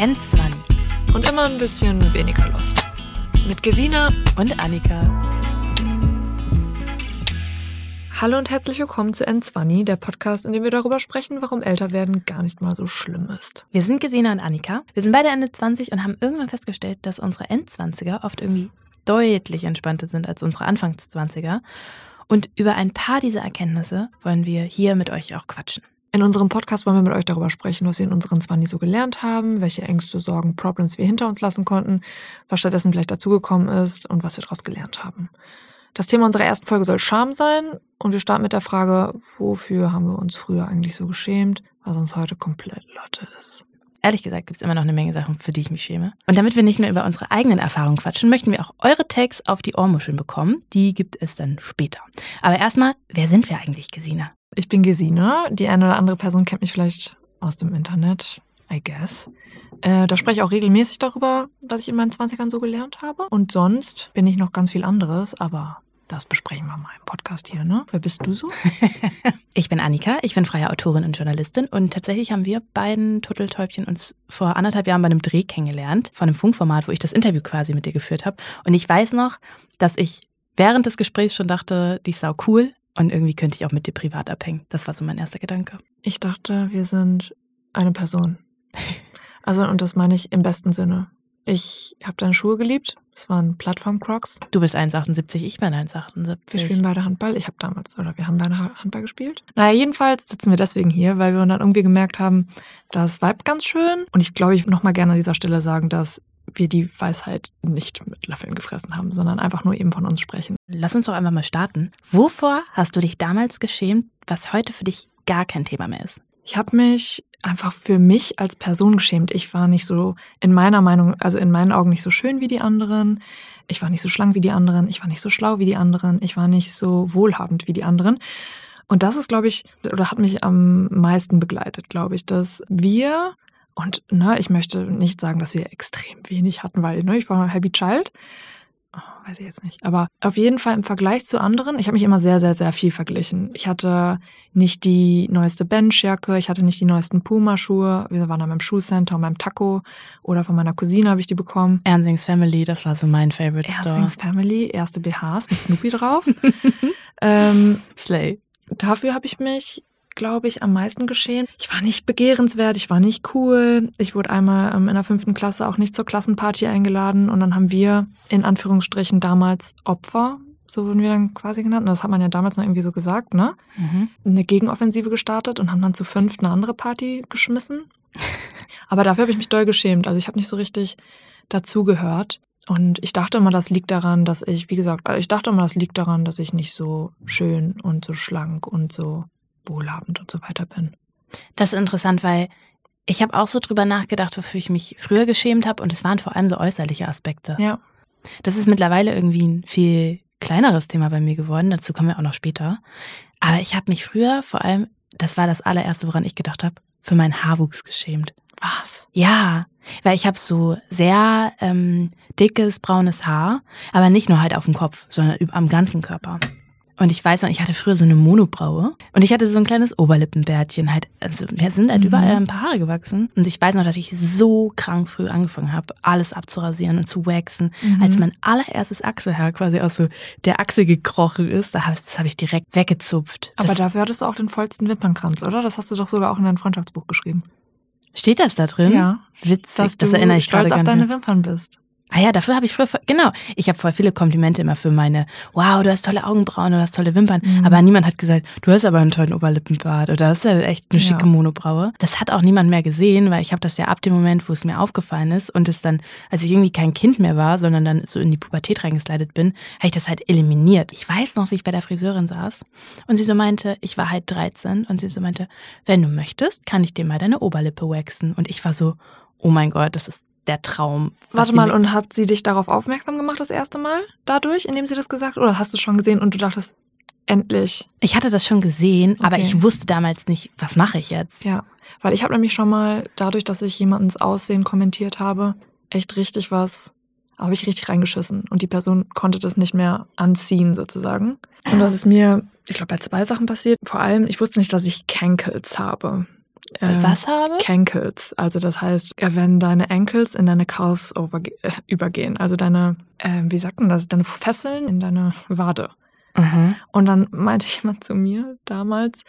N20 und immer ein bisschen weniger Lust. Mit Gesina und Annika. Hallo und herzlich willkommen zu N20, der Podcast, in dem wir darüber sprechen, warum Älterwerden gar nicht mal so schlimm ist. Wir sind Gesina und Annika. Wir sind beide Ende 20 und haben irgendwann festgestellt, dass unsere Endzwanziger oft irgendwie deutlich entspannter sind als unsere Anfangszwanziger. Und über ein paar dieser Erkenntnisse wollen wir hier mit euch auch quatschen. In unserem Podcast wollen wir mit euch darüber sprechen, was wir in unseren Zwanni so gelernt haben, welche Ängste, Sorgen, Problems wir hinter uns lassen konnten, was stattdessen vielleicht dazugekommen ist und was wir daraus gelernt haben. Das Thema unserer ersten Folge soll Scham sein und wir starten mit der Frage, wofür haben wir uns früher eigentlich so geschämt, was uns heute komplett Lotte ist. Ehrlich gesagt gibt es immer noch eine Menge Sachen, für die ich mich schäme. Und damit wir nicht nur über unsere eigenen Erfahrungen quatschen, möchten wir auch eure Takes auf die Ohrmuscheln bekommen. Die gibt es dann später. Aber erstmal, wer sind wir eigentlich, Gesina? Ich bin Gesine. Die eine oder andere Person kennt mich vielleicht aus dem Internet, I guess. Äh, da spreche ich auch regelmäßig darüber, was ich in meinen 20ern so gelernt habe. Und sonst bin ich noch ganz viel anderes, aber das besprechen wir mal im Podcast hier, ne? Wer bist du so? ich bin Annika, ich bin freie Autorin und Journalistin und tatsächlich haben wir beiden Turteltäubchen uns vor anderthalb Jahren bei einem Dreh kennengelernt, von einem Funkformat, wo ich das Interview quasi mit dir geführt habe. Und ich weiß noch, dass ich während des Gesprächs schon dachte, die ist sau cool, und irgendwie könnte ich auch mit dir privat abhängen. Das war so mein erster Gedanke. Ich dachte, wir sind eine Person. Also, und das meine ich im besten Sinne. Ich habe deine Schuhe geliebt. Das waren Plattform-Crocs. Du bist 1,78, ich bin 1,78. Wir spielen beide Handball. Ich habe damals, oder wir haben beide Handball gespielt. Naja, jedenfalls sitzen wir deswegen hier, weil wir dann irgendwie gemerkt haben, das Vibe ganz schön. Und ich glaube, ich noch mal gerne an dieser Stelle sagen, dass wir die Weisheit nicht mit Löffeln gefressen haben, sondern einfach nur eben von uns sprechen. Lass uns doch einfach mal starten. Wovor hast du dich damals geschämt, was heute für dich gar kein Thema mehr ist? Ich habe mich einfach für mich als Person geschämt. Ich war nicht so in meiner Meinung, also in meinen Augen nicht so schön wie die anderen. Ich war nicht so schlank wie die anderen. Ich war nicht so schlau wie die anderen. Ich war nicht so wohlhabend wie die anderen. Und das ist, glaube ich, oder hat mich am meisten begleitet, glaube ich, dass wir und ne, ich möchte nicht sagen, dass wir extrem wenig hatten, weil ne, ich war Happy Child. Oh, weiß ich jetzt nicht. Aber auf jeden Fall im Vergleich zu anderen, ich habe mich immer sehr, sehr, sehr viel verglichen. Ich hatte nicht die neueste Benchjacke, ich hatte nicht die neuesten Puma-Schuhe. Wir waren dann beim Schuhcenter und beim Taco oder von meiner Cousine habe ich die bekommen. Ernsings Family, das war so mein Favorite Store. Ernsings Family, erste BHs mit Snoopy drauf. ähm, Slay. Dafür habe ich mich glaube ich, am meisten geschehen. Ich war nicht begehrenswert, ich war nicht cool. Ich wurde einmal ähm, in der fünften Klasse auch nicht zur Klassenparty eingeladen und dann haben wir in Anführungsstrichen damals Opfer, so wurden wir dann quasi genannt. Und das hat man ja damals noch irgendwie so gesagt, ne? Mhm. Eine Gegenoffensive gestartet und haben dann zu fünft eine andere Party geschmissen. Aber dafür habe ich mich doll geschämt. Also ich habe nicht so richtig dazugehört. Und ich dachte immer, das liegt daran, dass ich, wie gesagt, ich dachte immer, das liegt daran, dass ich nicht so schön und so schlank und so wohlhabend und so weiter bin. Das ist interessant, weil ich habe auch so drüber nachgedacht, wofür ich mich früher geschämt habe und es waren vor allem so äußerliche Aspekte. Ja. Das ist mittlerweile irgendwie ein viel kleineres Thema bei mir geworden, dazu kommen wir auch noch später. Aber ich habe mich früher vor allem, das war das allererste, woran ich gedacht habe, für meinen Haarwuchs geschämt. Was? Ja, weil ich habe so sehr ähm, dickes braunes Haar, aber nicht nur halt auf dem Kopf, sondern am ganzen Körper. Und ich weiß noch, ich hatte früher so eine Monobraue und ich hatte so ein kleines Oberlippenbärtchen halt. Also mir sind halt mhm. überall ein paar Haare gewachsen. Und ich weiß noch, dass ich so krank früh angefangen habe, alles abzurasieren und zu waxen. Mhm. Als mein allererstes Achselhaar quasi aus so der Achse gekrochen ist, das habe ich direkt weggezupft. Aber das dafür hattest du auch den vollsten Wimpernkranz, oder? Das hast du doch sogar auch in dein Freundschaftsbuch geschrieben. Steht das da drin? Ja. Witzig, dass das erinnere ich gerade. Stolz auf deine Wimpern bist. Ah ja, dafür habe ich früher, genau, ich habe voll viele Komplimente immer für meine, wow, du hast tolle Augenbrauen, du hast tolle Wimpern, mhm. aber niemand hat gesagt, du hast aber einen tollen Oberlippenbart oder hast ja echt eine schicke ja. Monobraue. Das hat auch niemand mehr gesehen, weil ich habe das ja ab dem Moment, wo es mir aufgefallen ist und es dann, als ich irgendwie kein Kind mehr war, sondern dann so in die Pubertät reingeslidet bin, habe ich das halt eliminiert. Ich weiß noch, wie ich bei der Friseurin saß und sie so meinte, ich war halt 13 und sie so meinte, wenn du möchtest, kann ich dir mal deine Oberlippe waxen und ich war so, oh mein Gott, das ist der Traum. Warte mal, und hat sie dich darauf aufmerksam gemacht das erste Mal dadurch, indem sie das gesagt hat? Oder hast du es schon gesehen und du dachtest, endlich? Ich hatte das schon gesehen, okay. aber ich wusste damals nicht, was mache ich jetzt? Ja, weil ich habe nämlich schon mal dadurch, dass ich jemandens Aussehen kommentiert habe, echt richtig was, habe ich richtig reingeschissen. Und die Person konnte das nicht mehr anziehen sozusagen. Und das ist mir, ich glaube, bei zwei Sachen passiert. Vor allem, ich wusste nicht, dass ich Cankles habe. Ähm, Was habe? Cankles. Also das heißt, ja, wenn deine Ankles in deine Calves äh, übergehen. Also deine, äh, wie sagt man das, deine Fesseln in deine Wade. Mhm. Und dann meinte jemand zu mir damals,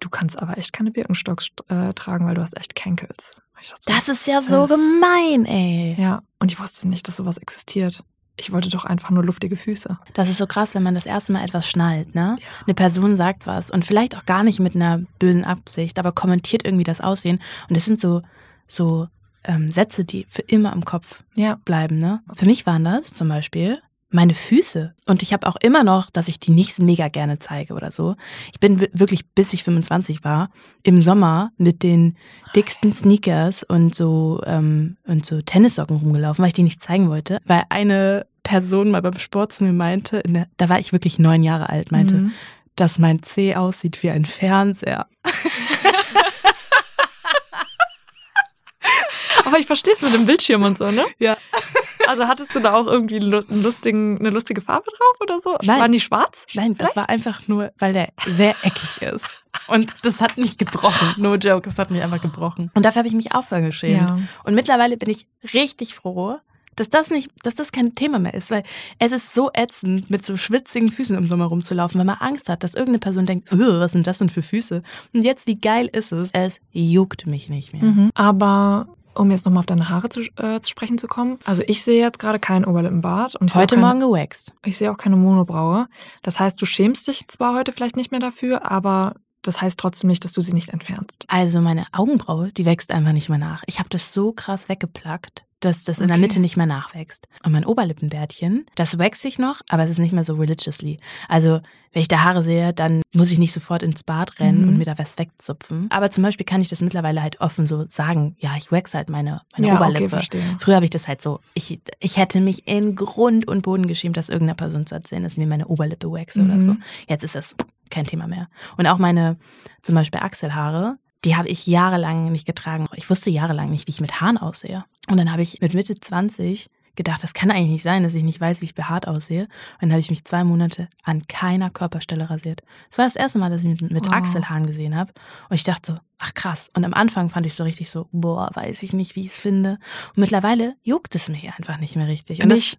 du kannst aber echt keine Birkenstocks äh, tragen, weil du hast echt Cankles. Dachte Das ist ja so gemein, ey. Ja, und ich wusste nicht, dass sowas existiert. Ich wollte doch einfach nur luftige Füße. Das ist so krass, wenn man das erste Mal etwas schnallt, ne? Eine Person sagt was und vielleicht auch gar nicht mit einer bösen Absicht, aber kommentiert irgendwie das Aussehen. Und das sind so, so ähm, Sätze, die für immer im Kopf Ja. bleiben, ne? Für mich waren das zum Beispiel meine Füße. Und ich habe auch immer noch, dass ich die nicht mega gerne zeige oder so. Ich bin wi- wirklich, bis ich 25 war, im Sommer mit den dicksten Sneakers und so, ähm, und so Tennissocken rumgelaufen, weil ich die nicht zeigen wollte. Weil eine Person mal beim Sport zu mir meinte, in der, da war ich wirklich neun Jahre alt, meinte, Mhm. dass mein C aussieht wie ein Fernseher. Aber ich verstehe es mit dem Bildschirm und so, ne? Ja. Also hattest du da auch irgendwie lustigen, eine lustige Farbe drauf oder so? Nein. Waren die schwarz? Nein, das war einfach nur, weil der sehr eckig ist. Und das hat mich gebrochen. No joke, das hat mich einfach gebrochen. Und dafür habe ich mich auch voll geschämt. Ja. Und mittlerweile bin ich richtig froh, dass das nicht, dass das kein Thema mehr ist, weil es ist so ätzend, mit so schwitzigen Füßen im Sommer rumzulaufen, weil man Angst hat, dass irgendeine Person denkt, "Ugh, was sind das denn für Füße? Und jetzt, wie geil ist es? Es juckt mich nicht mehr. Mhm. Aber um jetzt nochmal auf deine Haare zu, äh, zu sprechen zu kommen. Also ich sehe jetzt gerade keinen Oberlippenbart. Und Heute auch Morgen gewaxt. keine, Ich sehe auch keine Monobraue. Das heißt, du schämst dich zwar heute vielleicht nicht mehr dafür, aber das heißt trotzdem nicht, dass du sie nicht entfernst. Also meine Augenbraue, die wächst einfach nicht mehr nach. Ich habe das so krass weggeplackt, dass das in der Okay. Mitte nicht mehr nachwächst. Und mein Oberlippenbärtchen, das wächst sich noch, aber es ist nicht mehr so religiously. Also wenn ich da Haare sehe, dann muss ich nicht sofort ins Bad rennen Mhm. und mir da was wegzupfen. Aber zum Beispiel kann ich das mittlerweile halt offen so sagen, ja, ich wax halt meine, meine ja, okay, Oberlippe. verstehe. Früher habe ich das halt so, ich, ich hätte mich in Grund und Boden geschämt, das irgendeiner Person zu erzählen, dass ich mir meine Oberlippe waxe oder Mhm. so. Jetzt ist das kein Thema mehr. Und auch meine, zum Beispiel Achselhaare, die habe ich jahrelang nicht getragen. Ich wusste jahrelang nicht, wie ich mit Haaren aussehe. Und dann habe ich mit Mitte 20 gedacht, das kann eigentlich nicht sein, dass ich nicht weiß, wie ich behaart aussehe. Und dann habe ich mich zwei Monate an keiner Körperstelle rasiert. Das war das erste Mal, dass ich mich mit Wow. Achselhaaren gesehen habe. Und ich dachte so, ach krass. Und am Anfang fand ich so richtig so, boah, weiß ich nicht, wie ich es finde. Und mittlerweile juckt es mich einfach nicht mehr richtig. Und Mich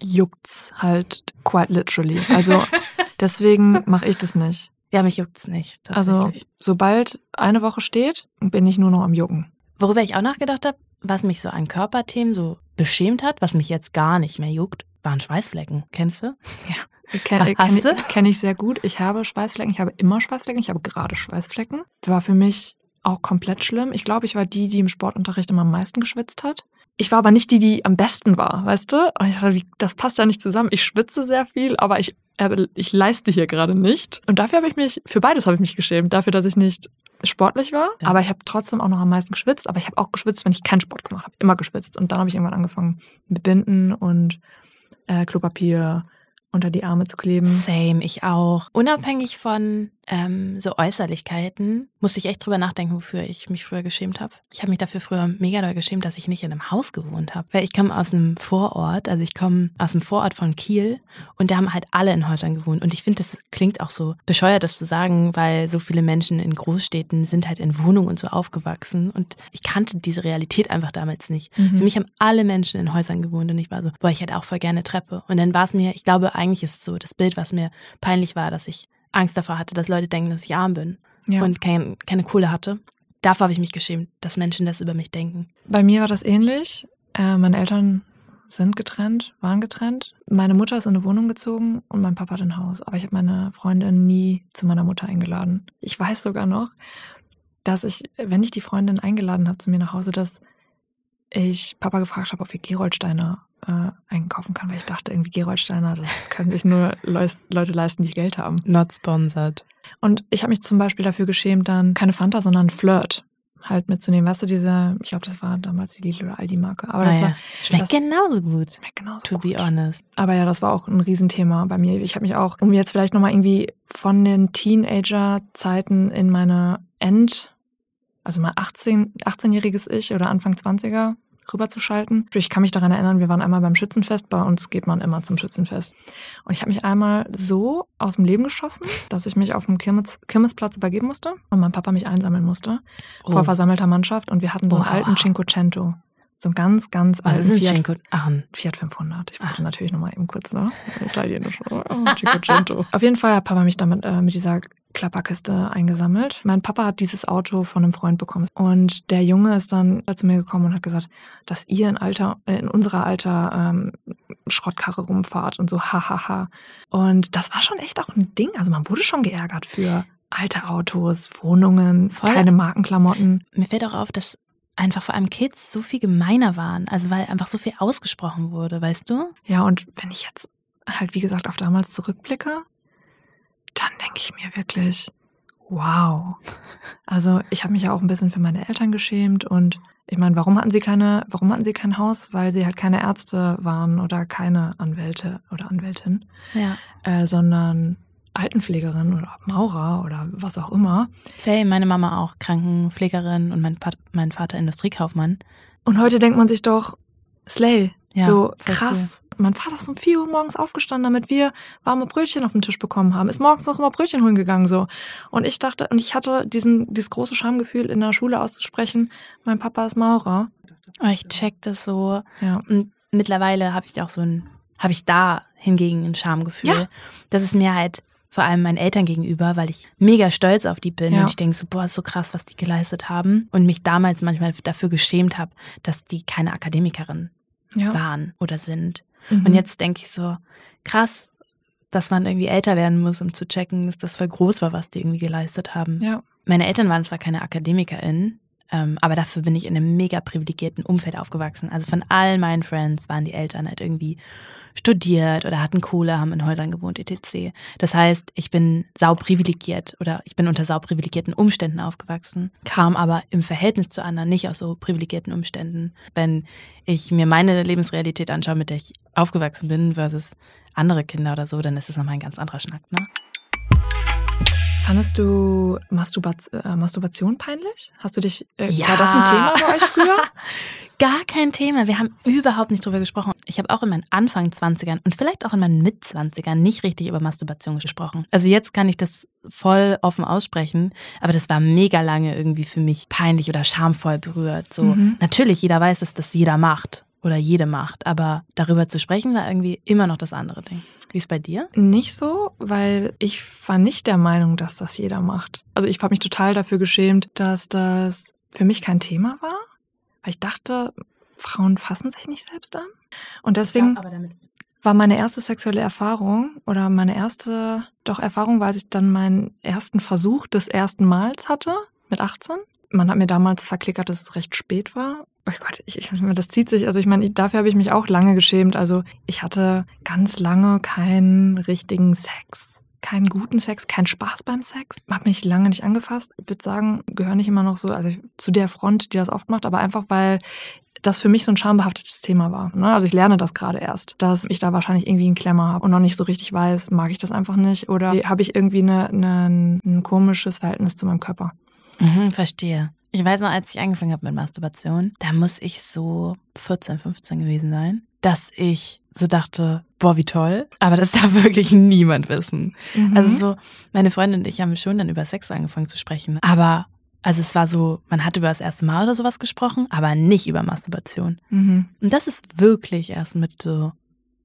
juckt's halt quite literally. Also deswegen mache ich das nicht. ja, mich juckt's nicht. Also sobald eine Woche steht, bin ich nur noch am Jucken. Worüber ich auch nachgedacht habe, was mich so an Körperthemen so beschämt hat, was mich jetzt gar nicht mehr juckt, waren Schweißflecken. Kennst du? Kenne Hast kenn, kenn ich sehr gut. Ich habe Schweißflecken. Ich habe immer Schweißflecken. Ich habe gerade Schweißflecken. Das war für mich auch komplett schlimm. Ich glaube, ich war die, die im Sportunterricht immer am meisten geschwitzt hat. Ich war aber nicht die, die am besten war, weißt du? Und ich dachte, das passt ja nicht zusammen. Ich schwitze sehr viel, aber ich, äh, ich leiste hier gerade nicht. Und dafür habe ich mich, für beides habe ich mich geschämt. Dafür, dass ich nicht sportlich war, Ja. aber ich habe trotzdem auch noch am meisten geschwitzt. Aber ich habe auch geschwitzt, wenn ich keinen Sport gemacht habe. Immer geschwitzt. Und dann habe ich irgendwann angefangen mit Binden und äh, Klopapier unter die Arme zu kleben. Same, ich auch. Unabhängig von ähm, so Äußerlichkeiten musste ich echt drüber nachdenken, wofür ich mich früher geschämt habe. Ich habe mich dafür früher mega doll geschämt, dass ich nicht in einem Haus gewohnt habe. Weil ich komme aus einem Vorort, also ich komme aus dem Vorort von Kiel und da haben halt alle in Häusern gewohnt. Und ich finde, das klingt auch so bescheuert, das zu sagen, weil so viele Menschen in Großstädten sind halt in Wohnungen und so aufgewachsen. Und ich kannte diese Realität einfach damals nicht. Mhm. Für mich haben alle Menschen in Häusern gewohnt und ich war so, boah, ich hätte auch voll gerne Treppe. Und dann war es mir, ich glaube, eigentlich ist es so das Bild, was mir peinlich war, dass ich Angst davor hatte, dass Leute denken, dass ich arm bin Ja. und kein, keine Kohle hatte. Davor habe ich mich geschämt, dass Menschen das über mich denken. Bei mir war das ähnlich. Äh, meine Eltern sind getrennt, waren getrennt. Meine Mutter ist in eine Wohnung gezogen und mein Papa hat ein Haus. Aber ich habe meine Freundin nie zu meiner Mutter eingeladen. Ich weiß sogar noch, dass ich, wenn ich die Freundin eingeladen habe zu mir nach Hause, dass ich Papa gefragt habe, ob wir Geroldsteiner äh, einkaufen kann, weil ich dachte, irgendwie Geroldsteiner, das können sich nur Leute leisten, die Geld haben. Not sponsored. Und ich habe mich zum Beispiel dafür geschämt, dann keine Fanta, sondern Flirt halt mitzunehmen. Weißt du, diese, ich glaube, das war damals die Lidl oder Aldi-Marke. Aber das Ah, ja. war Schmeckt das- genauso gut, schmeckt genauso to be gut. honest. Aber ja, das war auch ein Riesenthema bei mir. Ich habe mich auch, um jetzt vielleicht nochmal irgendwie von den Teenager-Zeiten in meine End, also mal 18, 18-jähriges Ich oder Anfang 20er rüberzuschalten. Ich kann mich daran erinnern, wir waren einmal beim Schützenfest. Bei uns geht man immer zum Schützenfest. Und ich habe mich einmal so aus dem Leben geschossen, dass ich mich auf dem Kirmes, Kirmesplatz übergeben musste und mein Papa mich einsammeln musste oh. vor versammelter Mannschaft. Und wir hatten so einen oh. alten Cinquecento. So ein ganz, ganz Was alten Fiat, Cinco, Fiat 500. Ich wollte ach. natürlich nochmal eben kurz, ne? Italienisch. Oh, Cinquecento. Auf jeden Fall hat Papa mich damit äh, mit dieser Klapperkiste eingesammelt. Mein Papa hat dieses Auto von einem Freund bekommen. Und der Junge ist dann zu mir gekommen und hat gesagt, dass ihr in, Alter, äh, in unserer Alter ähm, Schrottkarre rumfahrt und so, hahaha. Ha, ha. Und das war schon echt auch ein Ding. Also man wurde schon geärgert für alte Autos, Wohnungen, Voll. keine Markenklamotten. Mir fällt auch auf, dass einfach vor allem Kids so viel gemeiner waren. Also weil einfach so viel ausgesprochen wurde, weißt du? Ja, und wenn ich jetzt halt, wie gesagt, auf damals zurückblicke, dann denke ich mir wirklich, wow. Also ich habe mich ja auch ein bisschen für meine Eltern geschämt und ich meine, warum hatten sie keine, warum hatten sie kein Haus? Weil sie halt keine Ärzte waren oder keine Anwälte oder Anwältin, ja. äh, sondern Altenpflegerin oder Maurer oder was auch immer. Say, meine Mama auch Krankenpflegerin und mein, mein Vater Industriekaufmann. Und heute denkt man sich doch, Slay, ja, so krass. Cool. Mein Vater ist um 4 Uhr morgens aufgestanden, damit wir warme Brötchen auf den Tisch bekommen haben. Ist morgens noch immer Brötchen holen gegangen so. Und ich dachte, und ich hatte diesen, dieses große Schamgefühl in der Schule auszusprechen, mein Papa ist Maurer. Oh, ich check das so. Ja. Und mittlerweile habe ich auch so ein, habe ich da hingegen ein Schamgefühl. Ja. Das ist mir halt vor allem meinen Eltern gegenüber, weil ich mega stolz auf die bin ja. und ich denke so, boah, ist so krass, was die geleistet haben und mich damals manchmal dafür geschämt habe, dass die keine Akademikerin ja. waren oder sind. Mhm. Und jetzt denke ich so, krass, dass man irgendwie älter werden muss, um zu checken, dass das voll groß war, was die irgendwie geleistet haben. Ja. Meine Eltern waren zwar keine AkademikerInnen, ähm, aber dafür bin ich in einem mega privilegierten Umfeld aufgewachsen. Also von all meinen Friends waren die Eltern halt irgendwie studiert oder hatten Kohle, haben in Häusern gewohnt, etc. Das heißt, ich bin sauprivilegiert oder ich bin unter sauprivilegierten Umständen aufgewachsen, kam aber im Verhältnis zu anderen nicht aus so privilegierten Umständen. Wenn ich mir meine Lebensrealität anschaue, mit der ich aufgewachsen bin, versus andere Kinder oder so, dann ist das nochmal ein ganz anderer Schnack, ne? Fandest du Masturbat äh, Masturbation peinlich? Hast du dich, äh, ja. war das ein Thema bei euch früher? Gar kein Thema. Wir haben überhaupt nicht drüber gesprochen. Ich habe auch in meinen Anfang 20ern und vielleicht auch in meinen Mit-20ern nicht richtig über Masturbation gesprochen. Also jetzt kann ich das voll offen aussprechen, aber das war mega lange irgendwie für mich peinlich oder schamvoll berührt. So, mhm. natürlich, jeder weiß, dass das jeder macht oder jede macht, aber darüber zu sprechen war irgendwie immer noch das andere Ding. Wie ist bei dir? Nicht so, weil ich war nicht der Meinung, dass das jeder macht. Also ich habe mich total dafür geschämt, dass das für mich kein Thema war, weil ich dachte, Frauen fassen sich nicht selbst an. Und deswegen war meine erste sexuelle Erfahrung oder meine erste, doch Erfahrung, weil ich dann meinen ersten Versuch des ersten Mals hatte mit 18. Man hat mir damals verklickert, dass es recht spät war Oh Gott, ich, ich, das zieht sich. Also ich meine, dafür habe ich mich auch lange geschämt. Also ich hatte ganz lange keinen richtigen Sex keinen guten Sex, keinen Spaß beim Sex. Hab mich lange nicht angefasst. Ich würde sagen, gehöre nicht immer noch so, also zu der Front, die das oft macht, aber einfach, weil das für mich so ein schambehaftetes Thema war. Ne? Also ich lerne das gerade erst, dass ich da wahrscheinlich irgendwie einen Klemmer habe und noch nicht so richtig weiß, mag ich das einfach nicht oder habe ich irgendwie eine, eine, ein komisches Verhältnis zu meinem Körper. Mhm, verstehe. Ich weiß noch, als ich angefangen habe mit Masturbation, da muss ich so 14, 15 gewesen sein, dass ich so dachte, boah, wie toll. Aber das darf wirklich niemand wissen. Mhm. Also so, meine Freundin und ich haben schon dann über Sex angefangen zu sprechen. Aber, also es war so, man hat über das erste Mal oder sowas gesprochen, aber nicht über Masturbation. Mhm. Und das ist wirklich erst mit so,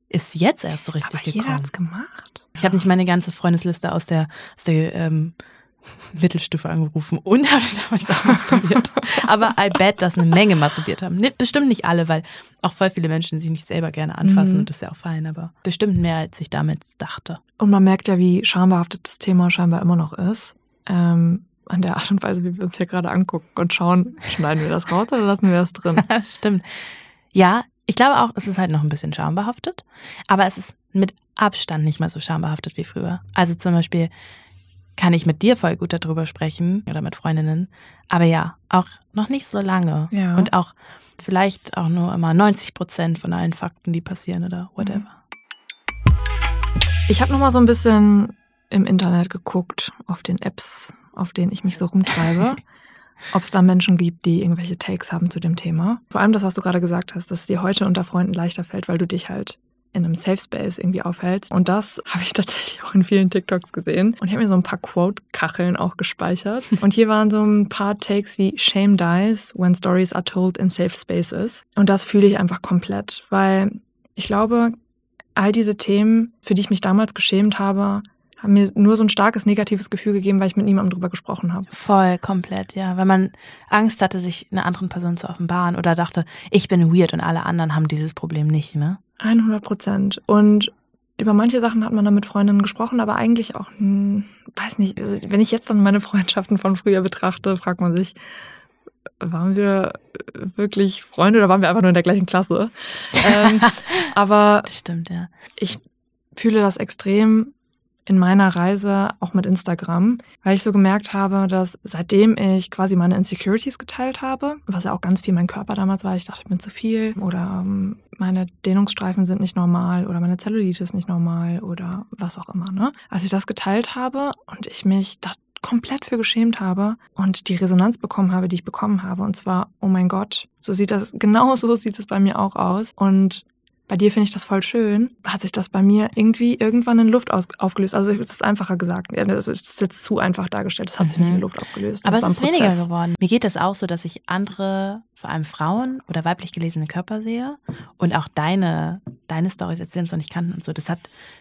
ist jetzt erst so richtig aber gekommen. Jeder hat's gemacht. Ich habe nicht meine ganze Freundesliste aus der, aus der ähm, Mittelstufe angerufen und habe damals auch masturbiert. Aber I bet, dass eine Menge masturbiert haben. Bestimmt nicht alle, weil auch voll viele Menschen sich nicht selber gerne anfassen mhm. und das ist ja auch fein, aber bestimmt mehr, als ich damals dachte. Und man merkt ja, wie schambehaftet das Thema scheinbar immer noch ist. Ähm, an der Art und Weise, wie wir uns hier gerade angucken und schauen, schneiden wir das raus oder lassen wir das drin? Stimmt. Ja, ich glaube auch, es ist halt noch ein bisschen schambehaftet, aber es ist mit Abstand nicht mehr so schambehaftet wie früher. Also zum Beispiel, kann ich mit dir voll gut darüber sprechen oder mit Freundinnen. Aber ja, auch noch nicht so lange. Ja. Und auch vielleicht auch nur immer 90 Prozent von allen Fakten, die passieren oder whatever. Ich habe noch mal so ein bisschen im Internet geguckt, auf den Apps, auf denen ich mich so rumtreibe. ob es da Menschen gibt, die irgendwelche Takes haben zu dem Thema. Vor allem das, was du gerade gesagt hast, dass es dir heute unter Freunden leichter fällt, weil du dich halt in einem Safe Space irgendwie aufhältst. Und das habe ich tatsächlich auch in vielen TikToks gesehen. Und ich habe mir so ein paar Quote-Kacheln auch gespeichert. Und hier waren so ein paar Takes wie Shame dies when stories are told in safe spaces. Und das fühle ich einfach komplett, weil ich glaube, all diese Themen, für die ich mich damals geschämt habe, haben mir nur so ein starkes negatives Gefühl gegeben, weil ich mit niemandem drüber gesprochen habe. Voll, komplett, ja. Weil man Angst hatte, sich einer anderen Person zu offenbaren oder dachte, ich bin weird und alle anderen haben dieses Problem nicht, ne? 100 Prozent. Und über manche Sachen hat man dann mit Freundinnen gesprochen, aber eigentlich auch, hm, weiß nicht, also wenn ich jetzt dann meine Freundschaften von früher betrachte, fragt man sich, waren wir wirklich Freunde oder waren wir einfach nur in der gleichen Klasse? ähm, aber das stimmt, ja. Ich fühle das extrem in meiner Reise auch mit Instagram, weil ich so gemerkt habe, dass seitdem ich quasi meine Insecurities geteilt habe, was ja auch ganz viel mein Körper damals war, ich dachte, ich bin zu viel oder ähm, meine Dehnungsstreifen sind nicht normal oder meine Zellulite ist nicht normal oder was auch immer. Ne? Als ich das geteilt habe und ich mich da komplett für geschämt habe und die Resonanz bekommen habe, die ich bekommen habe. Und zwar, oh mein Gott, so sieht das, genau so sieht es bei mir auch aus. Und bei dir finde ich das voll schön, hat sich das bei mir irgendwie irgendwann in Luft aufgelöst. Also es ist einfacher gesagt. Also es ist jetzt zu einfach dargestellt. Es hat mhm. sich nicht in mhm. Luft aufgelöst. Aber es ist weniger geworden. Mir geht das auch so, dass ich andere, vor allem Frauen oder weiblich gelesene Körper sehe und auch deine, deine Storys, als wir uns noch nicht kannten und so. Das hat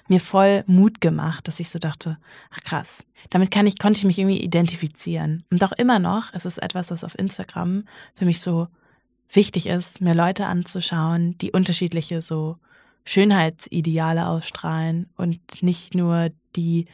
mir voll Mut gemacht, dass ich so dachte, ach krass. Damit kann ich, konnte ich mich irgendwie identifizieren. Und auch immer noch, es ist etwas, was auf Instagram für mich so wichtig ist, mir Leute anzuschauen, die unterschiedliche so Schönheitsideale ausstrahlen und nicht nur die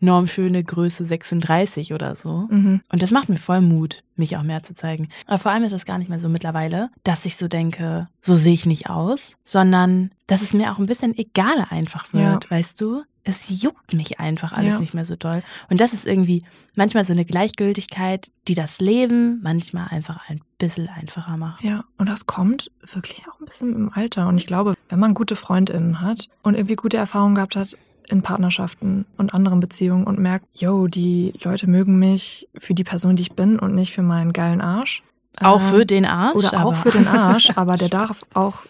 normschöne Größe 36 oder so. Mhm. Und das macht mir voll Mut, mich auch mehr zu zeigen. Aber vor allem ist es gar nicht mehr so mittlerweile, dass ich so denke, so sehe ich nicht aus, sondern dass es mir auch ein bisschen egal einfach wird, ja. weißt du? Es juckt mich einfach alles ja. nicht mehr so doll. Und das ist irgendwie manchmal so eine Gleichgültigkeit, die das Leben manchmal einfach ein bisschen einfacher macht. Ja, und das kommt wirklich auch ein bisschen im Alter. Und ich glaube, wenn man gute FreundInnen hat und irgendwie gute Erfahrungen gehabt hat in Partnerschaften und anderen Beziehungen und merkt, yo, die Leute mögen mich für die Person, die ich bin und nicht für meinen geilen Arsch. Auch für den Arsch? Oder auch für den Arsch, aber der darf auch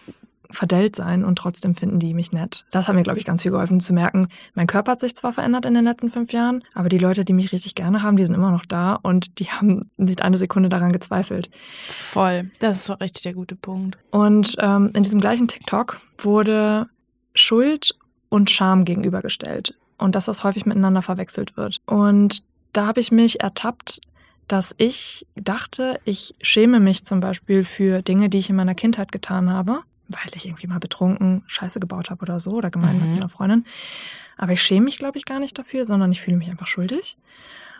verdellt sein und trotzdem finden die mich nett. Das hat mir, glaube ich, ganz viel geholfen zu merken, mein Körper hat sich zwar verändert in den letzten fünf Jahren, aber die Leute, die mich richtig gerne haben, die sind immer noch da und die haben nicht eine Sekunde daran gezweifelt. Voll, das ist so richtig der gute Punkt. Und ähm, in diesem gleichen TikTok wurde Schuld und Scham gegenübergestellt und dass das häufig miteinander verwechselt wird. Und da habe ich mich ertappt, dass ich dachte, ich schäme mich zum Beispiel für Dinge, die ich in meiner Kindheit getan habe weil ich irgendwie mal betrunken Scheiße gebaut habe oder so oder gemein mhm. mit so einer Freundin. Aber ich schäme mich, glaube ich, gar nicht dafür, sondern ich fühle mich einfach schuldig.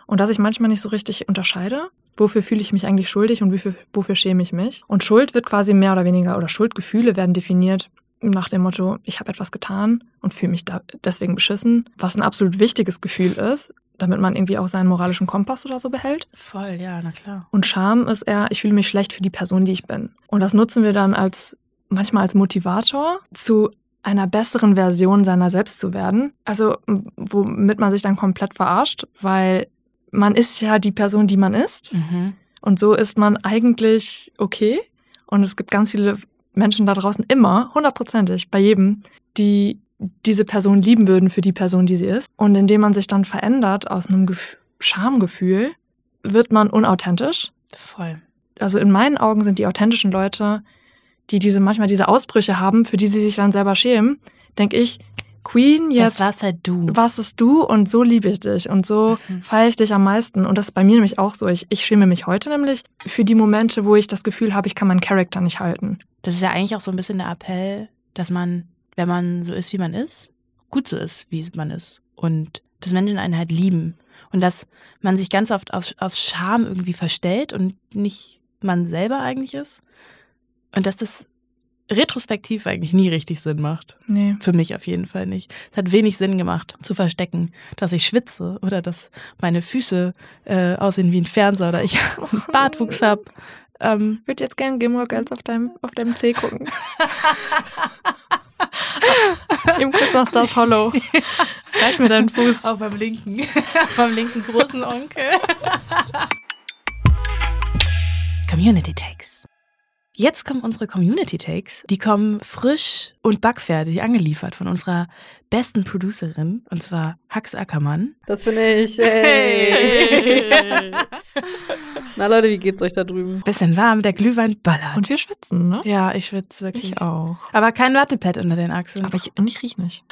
Und dass ich manchmal nicht so richtig unterscheide, wofür fühle ich mich eigentlich schuldig und wofür, wofür schäme ich mich. Und Schuld wird quasi mehr oder weniger, oder Schuldgefühle werden definiert nach dem Motto, ich habe etwas getan und fühle mich da deswegen beschissen, was ein absolut wichtiges Gefühl ist, damit man irgendwie auch seinen moralischen Kompass oder so behält. Voll, ja, na klar. Und Scham ist eher, ich fühle mich schlecht für die Person, die ich bin. Und das nutzen wir dann als manchmal als Motivator zu einer besseren Version seiner selbst zu werden. Also womit man sich dann komplett verarscht, weil man ist ja die Person, die man ist. Mhm. Und so ist man eigentlich okay. Und es gibt ganz viele Menschen da draußen immer, hundertprozentig, bei jedem, die diese Person lieben würden für die Person, die sie ist. Und indem man sich dann verändert aus einem Gef Schamgefühl, wird man unauthentisch. Voll. Also in meinen Augen sind die authentischen Leute die diese manchmal diese Ausbrüche haben, für die sie sich dann selber schämen, denke ich, Queen, jetzt. Das warst halt du. Was ist du und so liebe ich dich und so mhm. feiere ich dich am meisten. Und das ist bei mir nämlich auch so. Ich, ich schäme mich heute nämlich für die Momente, wo ich das Gefühl habe, ich kann meinen Charakter nicht halten. Das ist ja eigentlich auch so ein bisschen der Appell, dass man, wenn man so ist, wie man ist, gut so ist, wie man ist. Und dass Menschen einen halt lieben. Und dass man sich ganz oft aus, aus Scham irgendwie verstellt und nicht man selber eigentlich ist. Und dass das retrospektiv eigentlich nie richtig Sinn macht. Nee. Für mich auf jeden Fall nicht. Es hat wenig Sinn gemacht, zu verstecken, dass ich schwitze oder dass meine Füße äh, aussehen wie ein Fernseher oder ich einen Bartwuchs habe. Ähm, ich würde jetzt gerne Gilmore Girls auf deinem, auf deinem Zeh gucken. Im Christmas Hollow. Reich mir deinen Fuß. Auf meinem linken. auf meinem linken großen Onkel. Community Takes. Jetzt kommen unsere Community Takes. Die kommen frisch und backfertig angeliefert von unserer besten Producerin, und zwar Hax Ackermann. Das bin ich. Hey. hey. Na Leute, wie geht's euch da drüben? Bisschen warm, der Glühwein ballert. Und wir schwitzen, ne? Ja, ich schwitze wirklich. Ich auch. Aber kein Wattepad unter den Achseln. Aber ich, und ich riech nicht.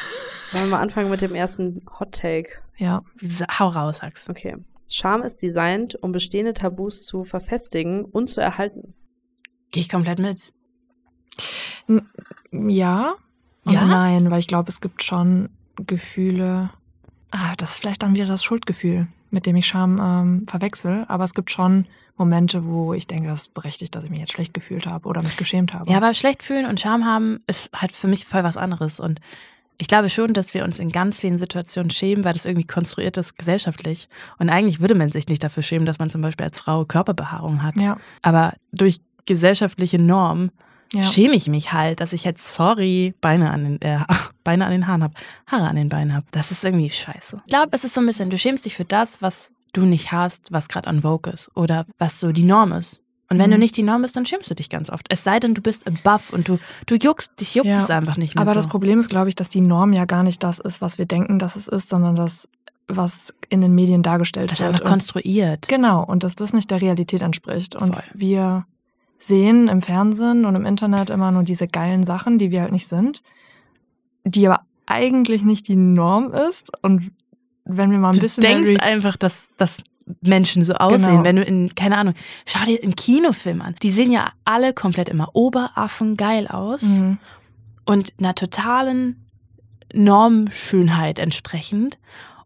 Wollen wir mal anfangen mit dem ersten Hot Take? Ja. Hau raus, Hax. Okay. Charme ist designt, um bestehende Tabus zu verfestigen und zu erhalten. Gehe ich komplett mit. Ja. Ja? nein, weil ich glaube, es gibt schon Gefühle. Ah, das ist vielleicht dann wieder das Schuldgefühl, mit dem ich Scham ähm, verwechsel. Aber es gibt schon Momente, wo ich denke, das ist berechtigt, dass ich mich jetzt schlecht gefühlt habe oder mich geschämt habe. Ja, aber schlecht fühlen und Scham haben ist halt für mich voll was anderes. Und ich glaube schon, dass wir uns in ganz vielen Situationen schämen, weil das irgendwie konstruiert ist gesellschaftlich. Und eigentlich würde man sich nicht dafür schämen, dass man zum Beispiel als Frau Körperbehaarung hat. Ja. Aber durch gesellschaftliche Normen Ja. schäme ich mich halt, dass ich jetzt, sorry, Beine an den, äh, Beine an den Haaren habe, Haare an den Beinen habe. Das ist irgendwie scheiße. Ich glaube, es ist so ein bisschen, du schämst dich für das, was du nicht hast, was gerade on Vogue ist oder was so die Norm ist. Und wenn Mhm. du nicht die Norm bist, dann schämst du dich ganz oft. Es sei denn, du bist above und du, du juckst, dich juckt Ja. es einfach nicht mehr Aber so. das Problem ist, glaube ich, dass die Norm ja gar nicht das ist, was wir denken, dass es ist, sondern das, was in den Medien dargestellt das ist wird. einfach Und- konstruiert. Genau, und dass das nicht der Realität entspricht. Und Voll. wir sehen im Fernsehen und im Internet immer nur diese geilen Sachen, die wir halt nicht sind, die aber eigentlich nicht die Norm ist. Und wenn wir mal ein Du bisschen denkst mehr re- einfach, dass, dass Menschen so aussehen. Genau. Wenn du in, keine Ahnung, schau dir einen Kinofilm an. Die sehen ja alle komplett immer Oberaffen geil aus Mhm. und einer totalen Normschönheit entsprechend.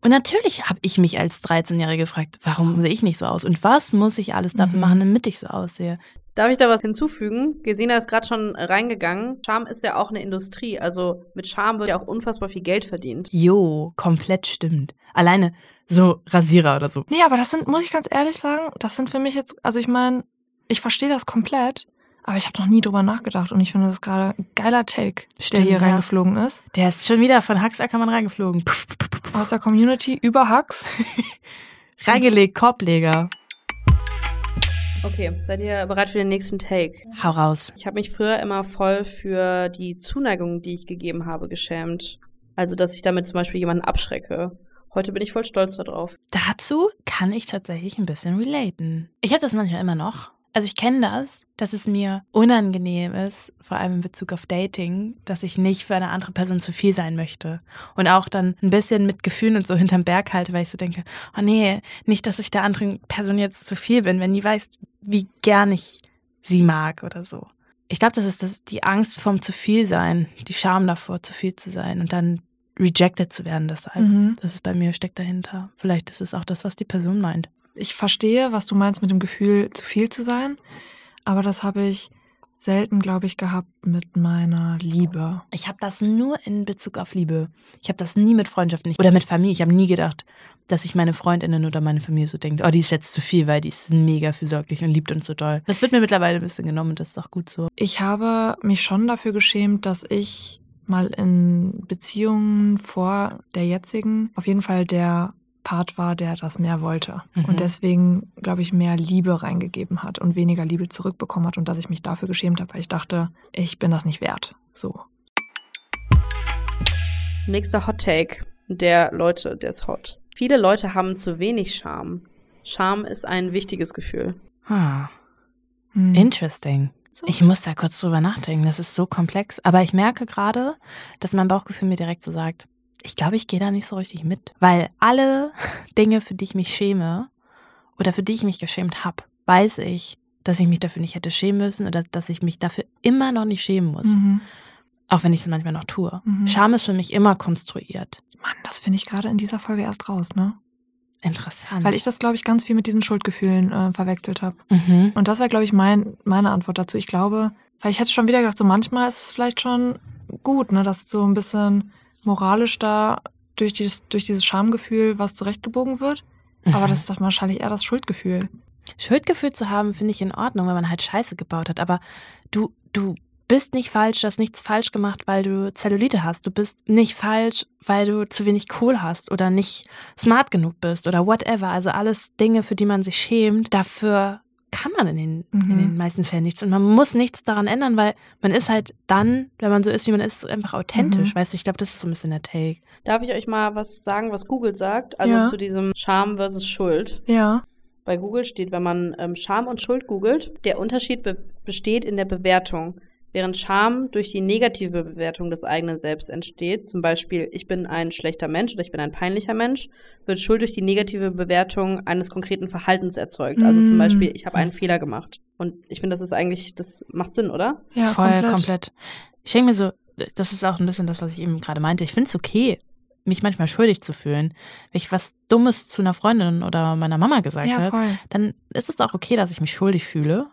Und natürlich habe ich mich als 13-Jährige gefragt, warum sehe ich nicht so aus? Und was muss ich alles dafür Mhm. machen, damit ich so aussehe? Darf ich da was hinzufügen? Gesina ist gerade schon reingegangen. Charme ist ja auch eine Industrie. Also mit Charme wird ja auch unfassbar viel Geld verdient. Jo, komplett stimmt. Alleine so Rasierer oder so. Nee, aber das sind, muss ich ganz ehrlich sagen, das sind für mich jetzt, also ich meine, ich verstehe das komplett, aber ich habe noch nie drüber nachgedacht und ich finde das gerade ein geiler Take, der Stimmt, hier ja. reingeflogen ist. Der ist schon wieder von Hax Ackermann reingeflogen. Aus der Community über Hacks. Reingelegt, Korbleger. Okay, seid ihr bereit für den nächsten Take? Hau raus. Ich habe mich früher immer voll für die Zuneigung, die ich gegeben habe, geschämt. Also, dass ich damit zum Beispiel jemanden abschrecke. Heute bin ich voll stolz darauf. Dazu kann ich tatsächlich ein bisschen relaten. Ich habe das manchmal immer noch. Also ich kenne das, dass es mir unangenehm ist, vor allem in Bezug auf Dating, dass ich nicht für eine andere Person zu viel sein möchte. Und auch dann ein bisschen mit Gefühlen und so hinterm Berg halte, weil ich so denke, oh nee, nicht, dass ich der anderen Person jetzt zu viel bin, wenn die weiß, wie gern ich sie mag oder so. Ich glaube, das ist das, die Angst vom zu viel sein, die Scham davor, zu viel zu sein und dann rejected zu werden deshalb. Mhm. Das ist bei mir, steckt dahinter. Vielleicht ist es auch das, was die Person meint. Ich verstehe, was du meinst mit dem Gefühl, zu viel zu sein, aber das habe ich selten, glaube ich, gehabt mit meiner Liebe. Ich habe das nur in Bezug auf Liebe. Ich habe das nie mit Freundschaften nicht, oder mit Familie. Ich habe nie gedacht, dass sich meine Freundinnen oder meine Familie so denkt, oh, die ist jetzt zu viel, weil die ist mega fürsorglich und liebt uns so doll. Das wird mir mittlerweile ein bisschen genommen und das ist auch gut so. Ich habe mich schon dafür geschämt, dass ich mal in Beziehungen vor der jetzigen auf jeden Fall der Part war, der das mehr wollte. Mhm. Und deswegen, glaube ich, mehr Liebe reingegeben hat und weniger Liebe zurückbekommen hat und dass ich mich dafür geschämt habe, weil ich dachte, ich bin das nicht wert. So. Nächster Hot Take der Leute, der ist hot. Viele Leute haben zu wenig Charme. Charme ist ein wichtiges Gefühl. Ah, Hm. interesting. So. Ich muss da kurz drüber nachdenken. Das ist so komplex. Aber ich merke gerade, dass mein Bauchgefühl mir direkt so sagt, ich glaube, ich gehe da nicht so richtig mit. Weil alle Dinge, für die ich mich schäme oder für die ich mich geschämt habe, weiß ich, dass ich mich dafür nicht hätte schämen müssen oder dass ich mich dafür immer noch nicht schämen muss. Mhm. Auch wenn ich es manchmal noch tue. Mhm. Scham ist für mich immer konstruiert. Mann, das finde ich gerade in dieser Folge erst raus, ne? Interessant. Weil ich das, glaube ich, ganz viel mit diesen Schuldgefühlen äh, verwechselt habe. Mhm. Und das war, glaube ich, mein, meine Antwort dazu. Ich glaube, weil ich hätte schon wieder gedacht, so manchmal ist es vielleicht schon gut, ne, dass so ein bisschen moralisch da durch dieses, durch dieses Schamgefühl was zurechtgebogen wird. Aber Mhm. das ist doch wahrscheinlich eher das Schuldgefühl. Schuldgefühl zu haben, finde ich in Ordnung, wenn man halt Scheiße gebaut hat. Aber du, du bist nicht falsch, du hast nichts falsch gemacht, weil du Zellulite hast. Du bist nicht falsch, weil du zu wenig Kohl hast oder nicht smart genug bist oder whatever. Also alles Dinge, für die man sich schämt. Dafür kann man in den, mhm. in den meisten Fällen nichts. Und man muss nichts daran ändern, weil man ist halt dann, wenn man so ist, wie man ist, einfach authentisch. Mhm. Weißt du, ich glaube, das ist so ein bisschen der Take. Darf ich euch mal was sagen, was Google sagt? Also ja. zu diesem Scham versus Schuld. Ja. Bei Google steht, wenn man ähm, Scham und Schuld googelt, der Unterschied be besteht in der Bewertung. Während Scham durch die negative Bewertung des eigenen Selbst entsteht, zum Beispiel ich bin ein schlechter Mensch oder ich bin ein peinlicher Mensch, wird Schuld durch die negative Bewertung eines konkreten Verhaltens erzeugt. Also zum mm. Beispiel, ich habe einen Fehler gemacht. Und ich finde, das ist eigentlich, das macht Sinn, oder? Ja, voll, komplett. komplett. Ich denke mir so, das ist auch ein bisschen das, was ich eben gerade meinte. Ich finde es okay, mich manchmal schuldig zu fühlen. Wenn ich was Dummes zu einer Freundin oder meiner Mama gesagt ja, habe, dann ist es auch okay, dass ich mich schuldig fühle.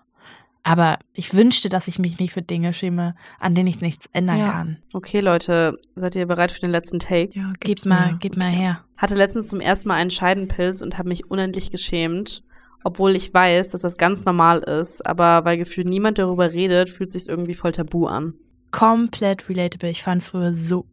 Aber ich wünschte, dass ich mich nicht für Dinge schäme, an denen ich nichts ändern ja. kann. Okay, Leute, seid ihr bereit für den letzten Take? Ja, gib mal, gib mal her. Hatte letztens zum ersten Mal einen Scheidenpilz und habe mich unendlich geschämt, obwohl ich weiß, dass das ganz normal ist. Aber weil gefühlt niemand darüber redet, fühlt sich irgendwie voll tabu an. Komplett relatable. Ich fand es früher so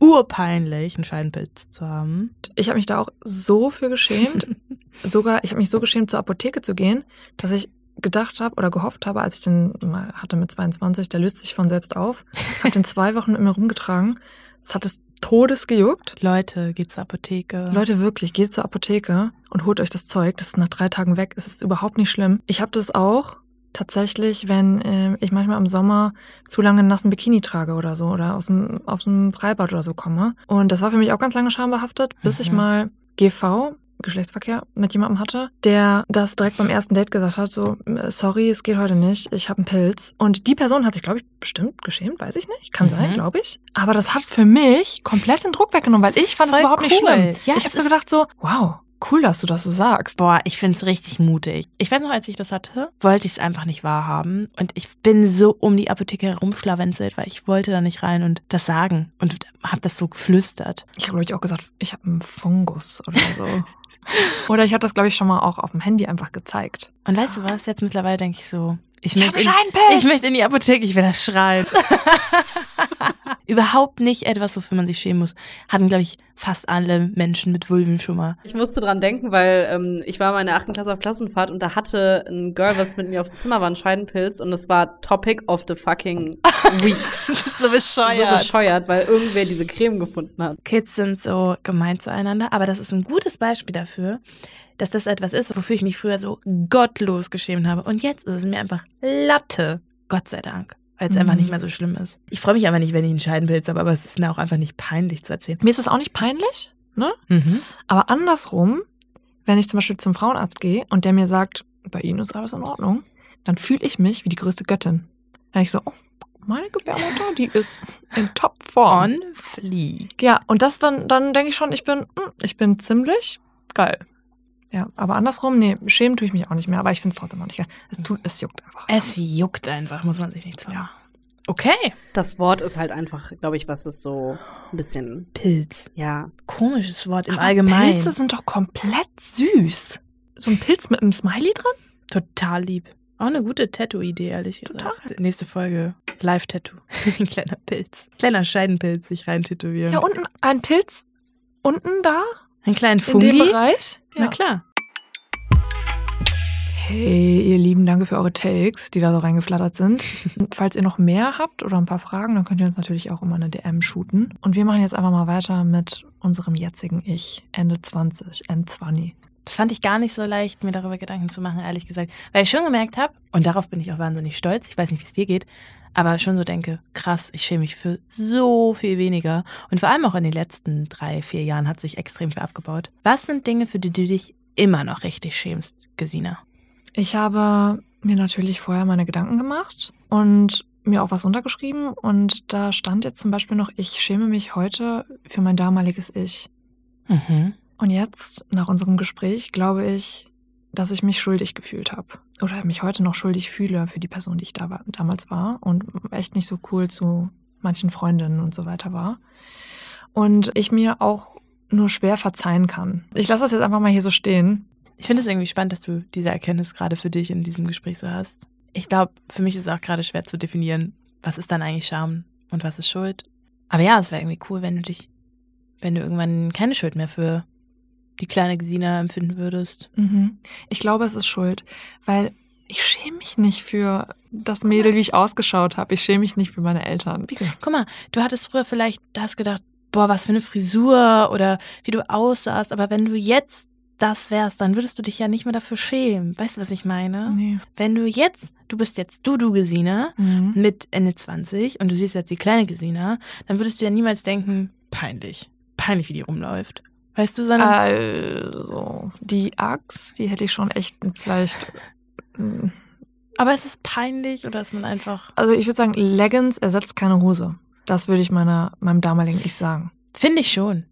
urpeinlich, einen Scheidenpilz zu haben. Ich habe mich da auch so für geschämt. Sogar, ich habe mich so geschämt, zur Apotheke zu gehen, dass ich gedacht habe oder gehofft habe, als ich den mal hatte mit 22, der löst sich von selbst auf. Habe den zwei Wochen mit mir rumgetragen. Es hat es Todes gejuckt. Leute, geht zur Apotheke. Leute, wirklich, geht zur Apotheke und holt euch das Zeug. Das ist nach drei Tagen weg. Es ist überhaupt nicht schlimm. Ich habe das auch tatsächlich, wenn äh, ich manchmal im Sommer zu lange einen nassen Bikini trage oder so oder aus dem, aus dem Freibad oder so komme. Und das war für mich auch ganz lange schambehaftet, bis mhm. ich mal GV, Geschlechtsverkehr mit jemandem hatte, der das direkt beim ersten Date gesagt hat, so, sorry, es geht heute nicht, ich habe einen Pilz. Und die Person hat sich, glaube ich, bestimmt geschämt, weiß ich nicht, kann mhm. sein, glaube ich. Aber das hat für mich komplett den Druck weggenommen, weil ich fand es überhaupt cool. nicht schlimm. Ja, ich habe so gedacht so, wow, cool, dass du das so sagst. Boah, ich find's richtig mutig. Ich weiß noch, als ich das hatte, wollte ich es einfach nicht wahrhaben. Und ich bin so um die Apotheke herumschlawenzelt, weil ich wollte da nicht rein und das sagen. Und hab das so geflüstert. Ich habe, glaube ich, auch gesagt, ich habe einen Fungus oder so. Oder ich habe das, glaube ich, schon mal auch auf dem Handy einfach gezeigt. Und weißt du was? Jetzt mittlerweile denke ich so, ich, ich möchte, in, ich möchte in die Apotheke, ich will das schreien. Überhaupt nicht etwas, wofür man sich schämen muss. Hatten, glaube ich, fast alle Menschen mit Vulven schon mal. Ich musste dran denken, weil ähm, ich war mal in der achten Klasse auf Klassenfahrt und da hatte ein Girl, was mit mir auf dem Zimmer war, einen Scheidenpilz und das war Topic of the fucking week. so bescheuert. So bescheuert, weil irgendwer diese Creme gefunden hat. Kids sind so gemein zueinander, aber das ist ein gutes Beispiel dafür, dass das etwas ist, wofür ich mich früher so gottlos geschämt habe. Und jetzt ist es mir einfach Latte. Gott sei Dank. Weil es mhm. einfach nicht mehr so schlimm ist. Ich freue mich aber nicht, wenn ich einen Scheidenpilz habe, aber es ist mir auch einfach nicht peinlich zu erzählen. Mir ist es auch nicht peinlich, ne? Mhm. Aber andersrum, wenn ich zum Beispiel zum Frauenarzt gehe und der mir sagt, bei Ihnen ist alles in Ordnung, dann fühle ich mich wie die größte Göttin. Dann ich so, oh, meine Gebärmutter, die ist in Topform. On fleek. Ja, und das dann, dann denke ich schon, ich bin, hm, ich bin ziemlich geil. Ja, aber andersrum, nee, schämen tue ich mich auch nicht mehr, aber ich finde es trotzdem noch nicht geil. Es, tut, es juckt einfach. Es juckt einfach, muss man sich nicht sagen. Ja. Okay. Das Wort ist halt einfach, glaube ich, was ist so ein bisschen. Pilz. Ja. Komisches Wort im aber Allgemeinen. Pilze sind doch komplett süß. So ein Pilz mit einem Smiley drin? Total lieb. Auch eine gute Tattoo-Idee, ehrlich Total. gesagt. Nächste Folge, Live-Tattoo. ein kleiner Pilz. Kleiner Scheidenpilz, sich rein tätowieren. Ja, unten ein Pilz. Unten da? Einen kleinen Fungi? In dem Bereich? Ja. Na klar. Hey, ihr Lieben, danke für eure Takes, die da so reingeflattert sind. Falls ihr noch mehr habt oder ein paar Fragen, dann könnt ihr uns natürlich auch immer eine DM shooten. Und wir machen jetzt einfach mal weiter mit unserem jetzigen Ich, Ende 20, End 20. Das fand ich gar nicht so leicht, mir darüber Gedanken zu machen, ehrlich gesagt. Weil ich schon gemerkt habe, und darauf bin ich auch wahnsinnig stolz, ich weiß nicht, wie es dir geht, aber schon so denke, krass, ich schäme mich für so viel weniger. Und vor allem auch in den letzten drei, vier Jahren hat sich extrem viel abgebaut. Was sind Dinge, für die du dich immer noch richtig schämst, Gesina? Ich habe mir natürlich vorher meine Gedanken gemacht und mir auch was runtergeschrieben und da stand jetzt zum Beispiel noch, ich schäme mich heute für mein damaliges Ich. Mhm. Und jetzt, nach unserem Gespräch, glaube ich, dass ich mich schuldig gefühlt habe. Oder mich heute noch schuldig fühle für die Person, die ich da war, damals war und echt nicht so cool zu manchen Freundinnen und so weiter war. Und ich mir auch nur schwer verzeihen kann. Ich lasse das jetzt einfach mal hier so stehen. Ich finde es irgendwie spannend, dass du diese Erkenntnis gerade für dich in diesem Gespräch so hast. Ich glaube, für mich ist es auch gerade schwer zu definieren, was ist dann eigentlich Scham und was ist Schuld. Aber ja, es wäre irgendwie cool, wenn du dich, wenn du irgendwann keine Schuld mehr für die kleine Gesina empfinden würdest. Mhm. Ich glaube, es ist Schuld, weil ich schäme mich nicht für das Mädel, wie ich ausgeschaut habe. Ich schäme mich nicht für meine Eltern. Guck mal, du hattest früher vielleicht, hast gedacht, boah, was für eine Frisur oder wie du aussahst, aber wenn du jetzt das wärst, dann würdest du dich ja nicht mehr dafür schämen. Weißt du, was ich meine? nee. Wenn du jetzt, du bist jetzt du, du Gesina, Mhm. mit Ende 20 und du siehst jetzt die kleine Gesina, dann würdest du ja niemals denken, peinlich. Peinlich, wie die rumläuft. Weißt du, sondern Also, die Axt, die hätte ich schon echt vielleicht. mm, aber es ist peinlich oder ist man einfach. Also, ich würde sagen, Leggings ersetzt keine Hose. Das würde ich meiner, meinem damaligen Ich sagen. Finde ich schon.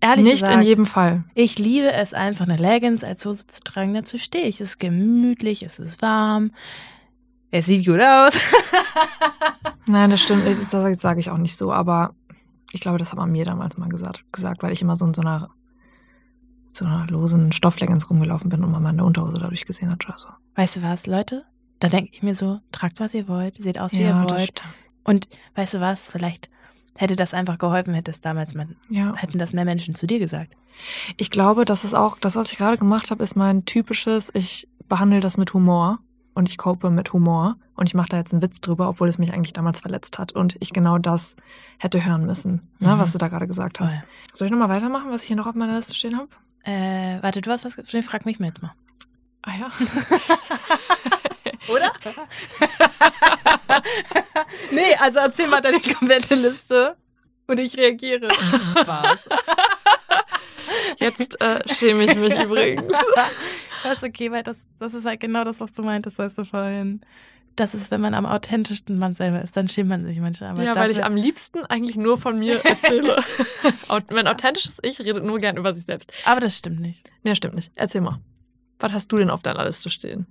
Ehrlich Nicht gesagt, in jedem Fall. Ich liebe es einfach, eine Leggings als Hose zu tragen. Dazu stehe ich. Es ist gemütlich, es ist warm. Es sieht gut aus. Nein, das stimmt. Das sage sag ich auch nicht so, aber ich glaube, das hat man mir damals mal gesagt, gesagt weil ich immer so in so einer, so einer losen Stoffleggings rumgelaufen bin und man meine Unterhose dadurch gesehen hat oder so. Weißt du was, Leute? Da denke ich mir so, tragt, was ihr wollt, seht aus, wie Ja, ihr wollt. Und weißt du was, vielleicht hätte das einfach geholfen, hätte es damals man, Ja. hätten das mehr Menschen zu dir gesagt. Ich glaube, das ist auch, das, was ich gerade gemacht habe, ist mein typisches, ich behandle das mit Humor und ich cope mit Humor und ich mache da jetzt einen Witz drüber, obwohl es mich eigentlich damals verletzt hat und ich genau das hätte hören müssen, ne, Mhm. was du da gerade gesagt hast. Toll. Soll ich nochmal weitermachen, was ich hier noch auf meiner Liste stehen habe? Äh, warte, du hast was gesagt? Frag mich mir jetzt mal. Ah ja. Oder? nee, also erzähl mal deine komplette Liste und ich reagiere. Jetzt äh, schäme ich mich übrigens. Das ist okay, weil das, das ist halt genau das, was du meintest, weißt du vorhin. Das ist, wenn man am authentischsten man selber ist, dann schämt man sich manchmal. Aber ja, weil ich am liebsten eigentlich nur von mir erzähle. Mein authentisches Ich redet nur gern über sich selbst. aber das stimmt nicht. Nee, stimmt nicht. Erzähl mal. Was hast du denn auf deiner Liste stehen?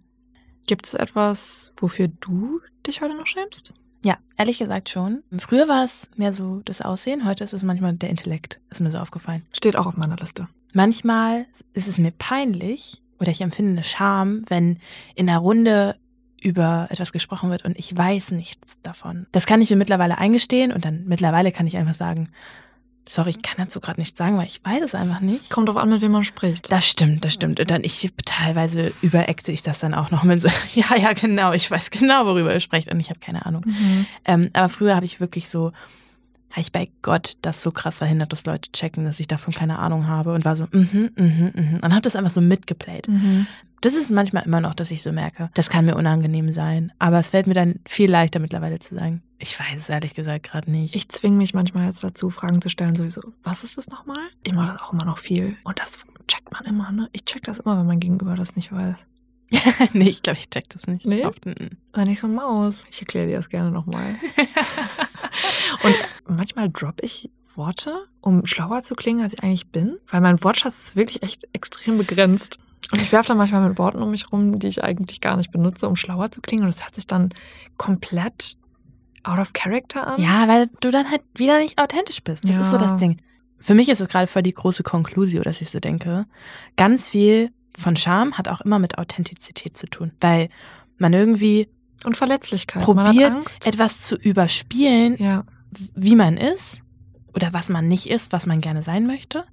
Gibt es etwas, wofür du dich heute noch schämst? Ja, ehrlich gesagt schon. Früher war es mehr so das Aussehen, heute ist es manchmal der Intellekt, ist mir so aufgefallen. Steht auch auf meiner Liste. Manchmal ist es mir peinlich oder ich empfinde eine Scham, wenn in einer Runde über etwas gesprochen wird und ich weiß nichts davon. Das kann ich mir mittlerweile eingestehen und dann mittlerweile kann ich einfach sagen, sorry, ich kann dazu gerade nichts sagen, weil ich weiß es einfach nicht. Kommt drauf an, mit wem man spricht. Das stimmt, das stimmt. Und dann ich teilweise überächse ich das dann auch noch mit so, ja, ja, genau, ich weiß genau, worüber ihr sprecht und ich habe keine Ahnung. Mhm. Ähm, aber früher habe ich wirklich so, habe ich bei Gott das so krass verhindert, dass Leute checken, dass ich davon keine Ahnung habe und war so, mhm, mhm, mhm. Und habe das einfach so mitgeplayt. Mhm. Das ist manchmal immer noch, dass ich so merke, das kann mir unangenehm sein. Aber es fällt mir dann viel leichter mittlerweile zu sagen, ich weiß es ehrlich gesagt gerade nicht. Ich zwinge mich manchmal jetzt dazu, Fragen zu stellen, sowieso. Was ist das nochmal? Ich mache das auch immer noch viel. Und das checkt man immer, ne? Ich check das immer, wenn mein Gegenüber das nicht weiß. nee, ich glaube, ich check das nicht. Nee? Oft, mm, mm. Wenn ich so Maus. Ich erkläre dir das gerne nochmal. Und manchmal droppe ich Worte, um schlauer zu klingen, als ich eigentlich bin. Weil mein Wortschatz ist wirklich echt extrem begrenzt. Und ich werfe dann manchmal mit Worten um mich rum, die ich eigentlich gar nicht benutze, um schlauer zu klingen. Und das hört sich dann komplett out of character an. Ja, weil du dann halt wieder nicht authentisch bist. Das Ja. ist so das Ding. Für mich ist es gerade voll die große Konklusio, dass ich so denke. Ganz viel von Charme hat auch immer mit Authentizität zu tun. Weil man irgendwie Und Verletzlichkeit. Probiert, etwas zu überspielen, Ja. wie man ist oder was man nicht ist, was man gerne sein möchte.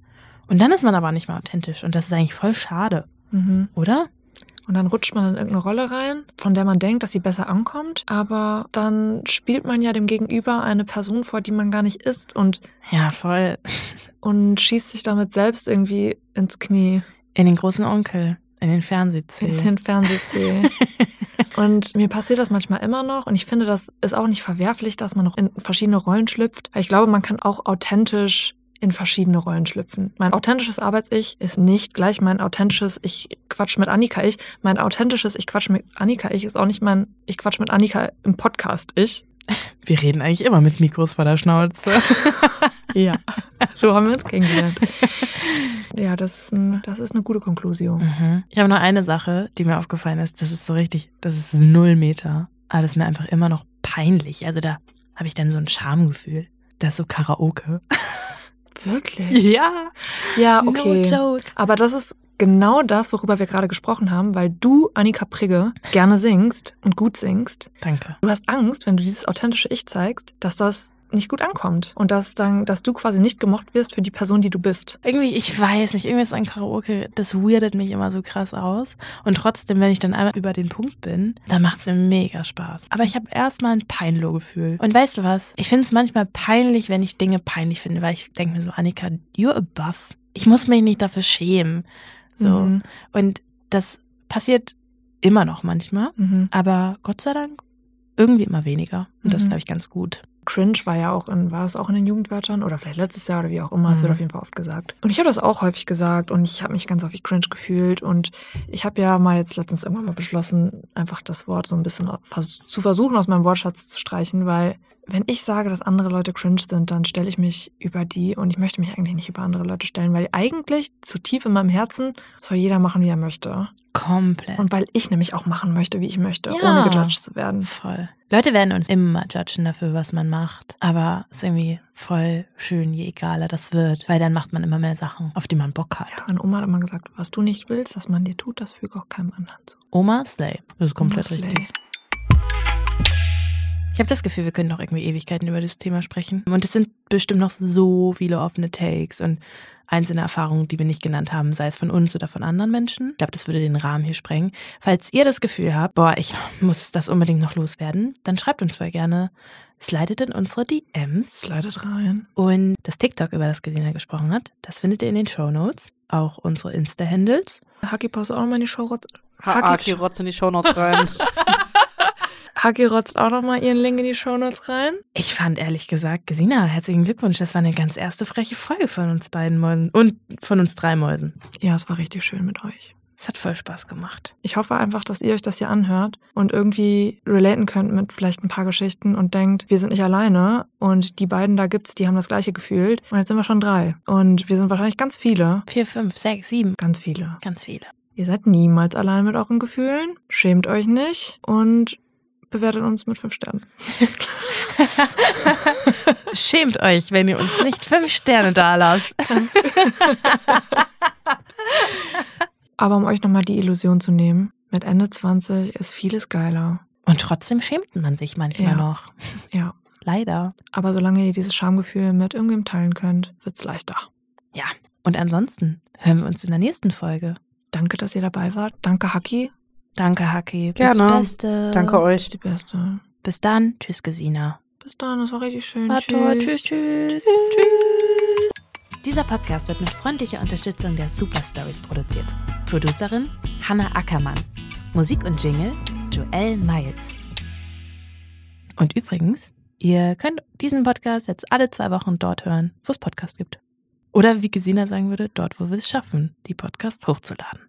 Und dann ist man aber nicht mehr authentisch. Und das ist eigentlich voll schade, Mhm. oder? Und dann rutscht man in irgendeine Rolle rein, von der man denkt, dass sie besser ankommt. Aber dann spielt man ja dem Gegenüber eine Person vor, die man gar nicht ist und, Ja, voll. und schießt sich damit selbst irgendwie ins Knie, In den großen Onkel, in den in Fernsehzeh. den Fernsehzeh. und mir passiert das manchmal immer noch. Und ich finde, das ist auch nicht verwerflich, dass man noch in verschiedene Rollen schlüpft. Weil ich glaube, man kann auch authentisch in verschiedene Rollen schlüpfen. Mein authentisches Arbeits-Ich ist nicht gleich mein authentisches Ich quatsch mit Annika-Ich. Mein authentisches Ich quatsch mit Annika-Ich ist auch nicht mein Ich quatsch mit Annika im Podcast-Ich. Wir reden eigentlich immer mit Mikros vor der Schnauze. Ja. so haben wir uns kennengelernt. ja, das ist, ein, das ist eine gute Konklusion. Mhm. Ich habe noch eine Sache, die mir aufgefallen ist. Das ist so richtig, das ist null Meter. Aber das ist mir einfach immer noch peinlich. Also da habe ich dann so ein Schamgefühl. Das ist so Karaoke. Wirklich? Ja, Ja, okay. No joke. Aber das ist genau das, worüber wir gerade gesprochen haben, weil du, Annika Prigge, gerne singst und gut singst. Danke. Du hast Angst, wenn du dieses authentische Ich zeigst, dass das nicht gut ankommt. Und dass dann, dass du quasi nicht gemocht wirst für die Person, die du bist. Irgendwie, ich weiß nicht, irgendwie ist ein Karaoke, das weirdet mich immer so krass aus. Und trotzdem, wenn ich dann einmal über den Punkt bin, dann macht es mir mega Spaß. Aber ich habe erstmal ein Peinlo-Gefühl. Und weißt du was? Ich finde es manchmal peinlich, wenn ich Dinge peinlich finde, weil ich denke mir so, Annika, you're above. Ich muss mich nicht dafür schämen. So. Mhm. Und das passiert immer noch manchmal, mhm. aber Gott sei Dank irgendwie immer weniger. Und mhm. das glaube ich ganz gut. Cringe war ja auch in, war es auch in den Jugendwörtern oder vielleicht letztes Jahr oder wie auch immer. Es wird mhm. auf jeden Fall oft gesagt. Und ich habe das auch häufig gesagt und ich habe mich ganz häufig cringe gefühlt. Und ich habe ja mal jetzt letztens irgendwann mal beschlossen, einfach das Wort so ein bisschen zu versuchen, aus meinem Wortschatz zu streichen, weil wenn ich sage, dass andere Leute cringe sind, dann stelle ich mich über die und ich möchte mich eigentlich nicht über andere Leute stellen, weil eigentlich zu tief in meinem Herzen soll jeder machen, wie er möchte. Komplett. Und weil ich nämlich auch machen möchte, wie ich möchte, ja, ohne gejudged zu werden. Voll. Leute werden uns immer judgen dafür, was man macht. Aber es ist irgendwie voll schön, je egaler das wird, weil dann macht man immer mehr Sachen, auf die man Bock hat. Ja, meine Oma hat immer gesagt, was du nicht willst, dass man dir tut, das füge auch keinem anderen zu. Oma Slay. Das ist komplett Oma richtig. Slay. Ich habe das Gefühl, wir können noch irgendwie Ewigkeiten über das Thema sprechen. Und es sind bestimmt noch so viele offene Takes und einzelne Erfahrungen, die wir nicht genannt haben, sei es von uns oder von anderen Menschen. Ich glaube, das würde den Rahmen hier sprengen. Falls ihr das Gefühl habt, boah, ich muss das unbedingt noch loswerden, dann schreibt uns voll gerne. Slidet in unsere DMs. Slidet rein. Und das TikTok, über das Gesina gesprochen hat, das findet ihr in den Show Notes. Auch unsere Insta-Handles. Haki, pass auch noch mal in die Show Haki, rotz in die Show Notes rein. Hagi rotzt auch nochmal ihren Link in die Shownotes rein. Ich fand ehrlich gesagt, Gesina, herzlichen Glückwunsch. Das war eine ganz erste freche Folge von uns beiden Mäusen und von uns drei Mäusen. Ja, es war richtig schön mit euch. Es hat voll Spaß gemacht. Ich hoffe einfach, dass ihr euch das hier anhört und irgendwie relaten könnt mit vielleicht ein paar Geschichten und denkt, wir sind nicht alleine und die beiden da gibt's, die haben das gleiche gefühlt. Und jetzt sind wir schon drei. Und wir sind wahrscheinlich ganz viele. Vier, fünf, sechs, sieben. Ganz viele. Ganz viele. Ihr seid niemals allein mit euren Gefühlen. Schämt euch nicht und bewertet uns mit fünf Sternen. Schämt euch, wenn ihr uns nicht fünf Sterne da lasst. Aber um euch nochmal die Illusion zu nehmen, mit Ende 20 ist vieles geiler. Und trotzdem schämt man sich manchmal ja. noch. Ja. Leider. Aber solange ihr dieses Schamgefühl mit irgendwem teilen könnt, wird's leichter. Ja. Und ansonsten hören wir uns in der nächsten Folge. Danke, dass ihr dabei wart. Danke, Haki. Danke, Haki. Gerne. Bis Beste. Danke euch. Die Beste. Bis dann. Tschüss, Gesina. Bis dann, das war richtig schön. War tschüss. toll. Tschüss, tschüss. Tschüss. Dieser Podcast wird mit freundlicher Unterstützung der Super Stories produziert. Producerin Hanna Ackermann. Musik und Jingle Joelle Miles. Und übrigens, ihr könnt diesen Podcast jetzt alle zwei Wochen dort hören, wo es Podcast gibt. Oder wie Gesina sagen würde, dort, wo wir es schaffen, die Podcasts hochzuladen.